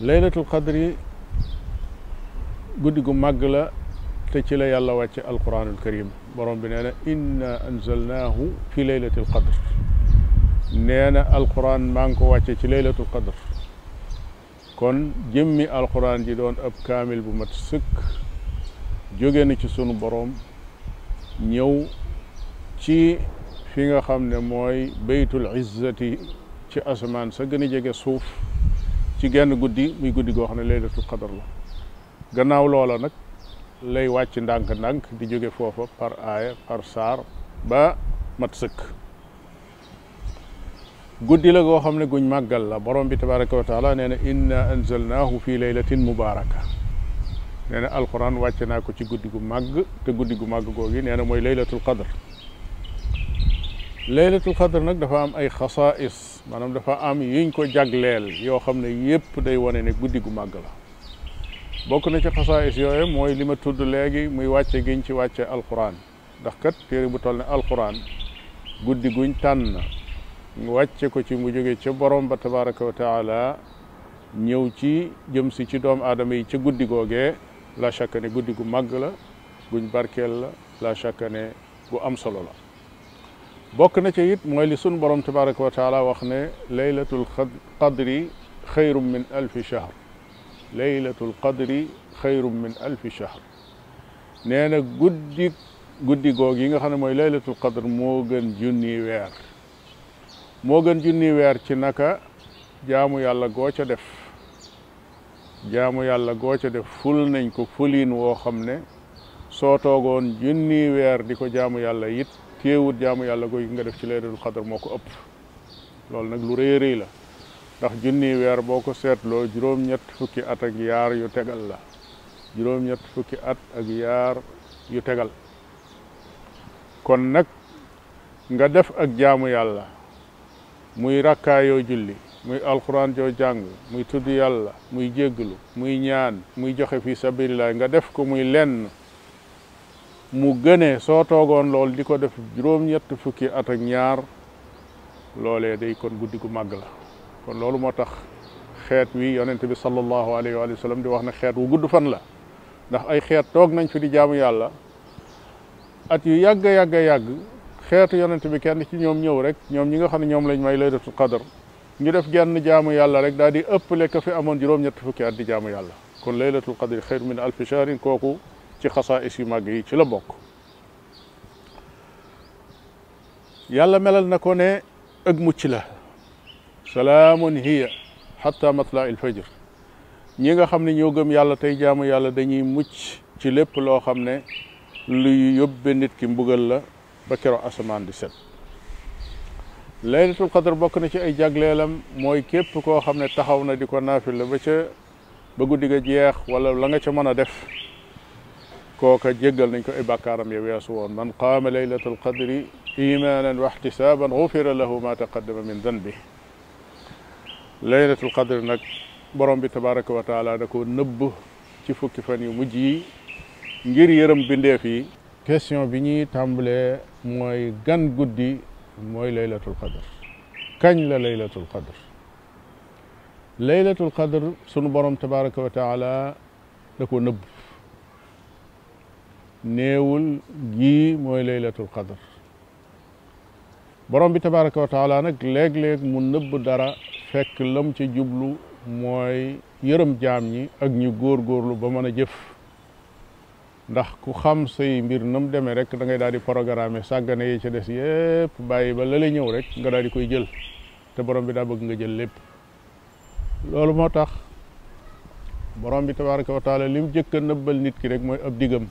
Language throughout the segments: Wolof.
laylatul qadri guddi gu màgg la te ci la yàlla wàcce alquranul karim borom bi nee na inna anzalnaahu fi laylatil qadr nee na alquran maa ngi ko wàcce ci laylatul qadr kon jëmmi alquran ji doon ab kaamil bu mat sëkk jóge na ci sunu borom ñëw ci fi nga xam ne mooy baytul izzati ci asamaan sa gën a jege suuf ci genn guddi muy guddi goo xam ne laylatul qadar la gannaaw loola nag lay wàcc ndànk-ndànk di jóge foofa par aaya par saar ba mat sëkk guddi la goo xam ne guñ màggal la borom bi tabaraka wa taala nee na inna anzalnaahu fi laylatin mubaraka nee na alquran wàcce naa ko ci guddi gu màgg te guddi gu màgg googi nee na mooy laylatul qadr laylatul xadr nag dafa am ay xasaais maanaam dafa am yuñ ko jagleel yoo xam ne yépp day wane ne guddi gu màgg la bokk na ci xasaais yooyu mooy li ma tudd léegi muy wàcce giñ ci wàcce alquran ndax kat téere bu toll ne alquran guddi guñ tànn nga wàcce ko ci mu jóge ca borom ba tabaraka wa taala ñëw ci jëm si ci doomu aadama yi ca guddi googee la chaque ne guddi gu màgg la guñ barkeel la la chaque ne bu am solo la bokk na ci it mooy li sunu borom tabaraka wa taala wax ne laylatul qadri xayrum min alfi shahr laylatul qadri xayrum min alfi shahr nee na guddi guddi goog yi nga xam ne mooy laylatul qadr moo gën junni weer moo gën junni weer ci naka jaamu yàlla goo ca def jaamu yàlla goo ca def ful nañ ko fuliin woo xam ne soo toogoon junni weer di ko jaamu yàlla it téewut jaamu yàlla gooy nga def ci laylatul xadar moo ko ëpp loolu nag lu rëy rëy la ndax junni weer boo ko seetloo juróom-ñett fukki at ak yaar yu tegal la juróom-ñett fukki at ak yaar yu tegal kon nag nga def ak jaamu yàlla muy rakkaa yoo julli muy alxuraan joo jàng muy tudd yàlla muy jégglu muy ñaan muy joxe fi sabilillah nga def ko muy lenn mu gënee soo toogoon lool di ko def juróom-ñett fukki at ak ñaar loolee day kon guddi gu màgg la kon loolu moo tax xeet wi yonent bi sallallahu alayhi wa sallam di wax ne xeet wu gudd fan la ndax ay xeet toog nañ fi di jaamu yàlla at yu yàgg yàgg yàgg xeetu yonent bi kenn ci ñoom ñëw rek ñoom ñi nga xam ne ñoom lañ may laylatul qadar ñu def genn jaamu yàlla rek daal di ëppale ka fi amoon juróom-ñett fukki at di jaamu yàlla kon laylatul qadri xayr min alfi shahrin kooku ci xasaais yu màgg yi ci la bokk yàlla melal na ko ne ëg mucc la salaamun hiya xatta matla il fajr ñi nga xam ne ñoo gëm yàlla tey jaamu yàlla dañuy mucc ci lépp loo xam ne luy yóbbe nit ki mbugal la ba keroog asamaan di set laylatul qadr bokk na ci ay jagleelam mooy képp koo xam ne taxaw na di ko naafil la ba ca ba guddi ga jeex wala la nga ca mën a def kooka jéggal nañ ko ay bàkkaaram ya weesu woon man qaama laylatul qadri imaanan wa ihtisaaban gufira lahu ma taqaddama min danbi laylatul qadr nag borom bi tabaraka wa taala da ko nëbb ci fukki fan yu mujj yi ngir yërëm bindeef yi question bi ñuy tàmbalee mooy gan guddi mooy laylatul qadr kañ la laylatul qadr laylatul qadr sunu borom tabaraka wa taala da ko nëbb néewul gii mooy laylatul qadr borom bi tabaraka wa taala nag léeg-léeg mu nëbb dara fekk lam ci jublu mooy yërëm jaam ñi ak ñu góorgóorlu ba mën a jëf ndax ku xam say mbir nam demee rek da ngay daal di programme sàggane yi ca des yépp bàyyi ba la lay ñëw rek nga daal di koy jël te borom bi daa bëgg nga jël lépp loolu moo tax borom bi tabaraka wa taala li mu jëkk a nëbbal nit ki rek mooy ab digam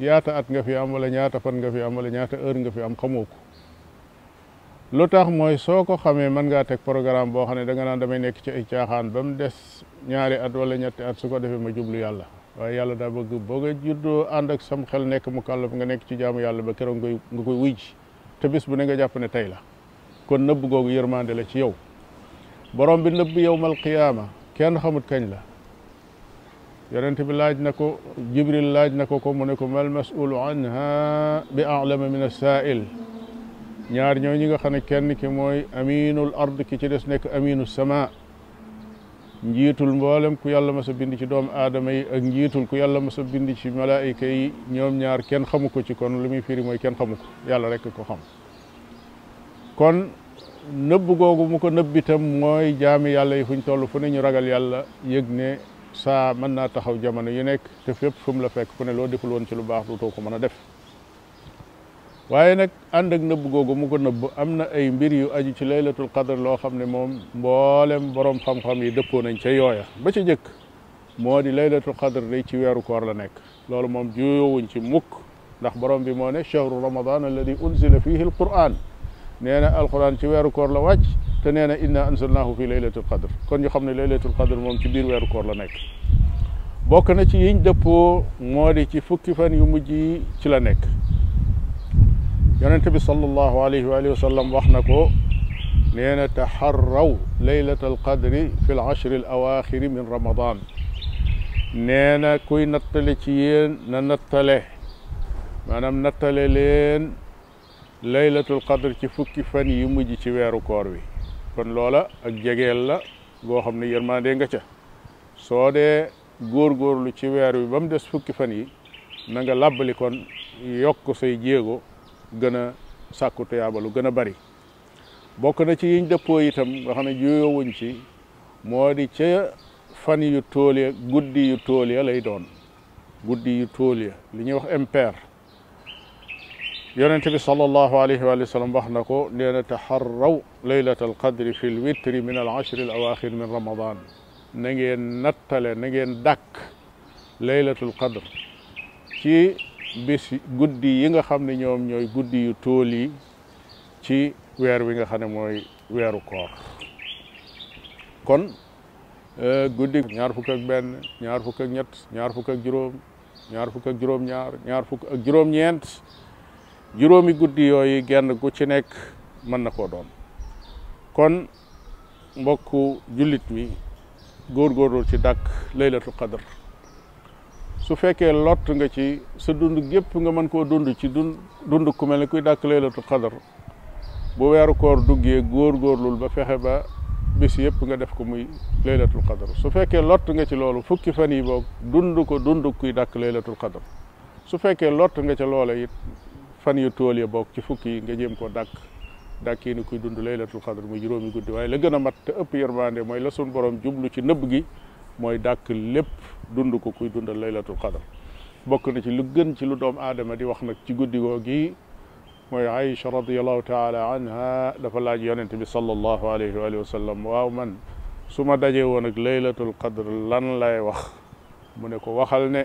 ñaata at nga fi am wala ñaata fan nga fi am wala ñaata heure nga fi am xamoo ko lu tax mooy soo ko xamee mën ngaa teg programme boo xam ne da nga naan damay nekk ci ay caaxaan ba mu des ñaari at wala ñetti at su ko defee ma jublu yàlla waaye yàlla daa bëgg boo nga juddoo ànd ak sam xel nekk mu kàllaf nga nekk ci jaamu yàlla ba keroog nga koy wuy ji te bis bu ne nga jàpp ne tey la kon nëbb googu yërmande la ci yow borom bi nëbb yowmal qiyaama kenn xamut kañ la yonent bi laaj na ko jibril laaj na ko ko mu ne ko mal masulu anha bi alama min asaail ñaar ñoo ñi nga xam ne kenn ki mooy aminul ard ki ci des nekk aminu sama njiitul mboolem ku yàlla mas a bind ci doomu aadama yi ak njiitul ku yàlla mas a bind ci malaayika yi ñoom ñaar kenn xamu ko ci kon li muy firi mooy kenn xamu ko yàlla rek ko xam kon nëbb googu mu ko nëbb itam mooy jaami yàlla yi fuñ toll fu ne ñu ragal yàlla yëg ne saa mën naa taxaw jamono yu nekk te fépp fu la fekk fu ne loo deful woon ci lu baax duutoo ko mën a def waaye nag ànd ak nëbb googu mu ko nëbb am na ay mbir yu aju ci laylatul qadr loo xam ne moom mboolem boroom xam-xam yi dëppoo nañ ca yooya ba ca jëkk moo di laylatul qadr day ci weeru koor la nekk loolu moom juyoowuñ ci mukk ndax borom bi moo ne chahru ramadan alladi unzila fihi alquran nee na alquran ci weeru koor la wàcc te nee na inna anzalnahu fi laylatul qadr kon ñu xam ne laylatul qadr moom ci biir weeru koor la nekk bokk na ci yiñ dëppoo moo di ci fukki fan yu mujj yi ci la nekk yonente bi sallallahu alayhi wa alihi wa sallam wax na ko nee na taxarraw laylatal qadri fi l ashri al awaaxiri min ramadan nee na kuy nattale ci yéen na nattale maanaam nattale leen laylatul qadr ci fukki fan yi mujj ci weeru koor wi kon loola ak jegeel la goo xam ne yërmande nga ca soo dee góorgóorlu ci weer wi ba mu des fukki fan yi na nga làbbali kon yokk say jéego gën a sàkku tuyaaba lu gën a bari bokk na ci yiñ dëppoo itam nga xam ne juyoowuñ ci moo di ca fan yu tóol ya guddi yu tóol ya lay doon guddi yu tóol ya li ñuy wax impair yonent bi sallallahu alayhi wa sallam wax na ko nee na taxarraw laylat alqadri fi lwitri min al ashri al awaxir min ramadan na ngeen nattale na ngeen dàkk laylatul qadr ci bis guddi yi nga xam ne ñoom ñooy guddi yu tóol yi ci weer wi nga xam ne mooy weeru koor kon euh, guddi ñaar fukk ak benn ñaar fukk ak ñett ñaar fukk ak juróom ñaar fukk ak juróom ñaar ñaar fukk ak juróom ñeent juróomi guddi yooyu genn gu ci nekk mën na koo doon kon mbokku jullit mi góorgóorlu ci dàkk laylatul qadr su fekkee lott nga ci sa dund gépp nga mën koo dund ci dund dund ku mel ne kuy dàkk laylatul qadr bu weeru koor duggee góorgóorlul ba fexe ba bis yëpp nga def ko muy laylatul qadr su fekkee lott nga ci loolu fukki fan yi boog dund ko dund kuy dàkk laylatul qadr su fekkee lott nga ca loola it fan yu tool ya bokk ci fukki yi nga jéem koo dàkk dàkk yi ni kuy dund laylatul xadr muy juróomi guddi waaye la gën a mat te ëpp yërmande mooy la sun borom jublu ci nëbb gi mooy dàkk lépp dund ko kuy dundal laylatul xadr bokk na ci lu gën ci lu doom aadama di wax nag ci guddi goo gi mooy Aïcha radiallahu taala anha dafa laaj yonente bi sallallahu alayhi wa alihi wa sallam waaw man su ma dajee woon ak laylatul qadr lan lay wax mu ne ko waxal ne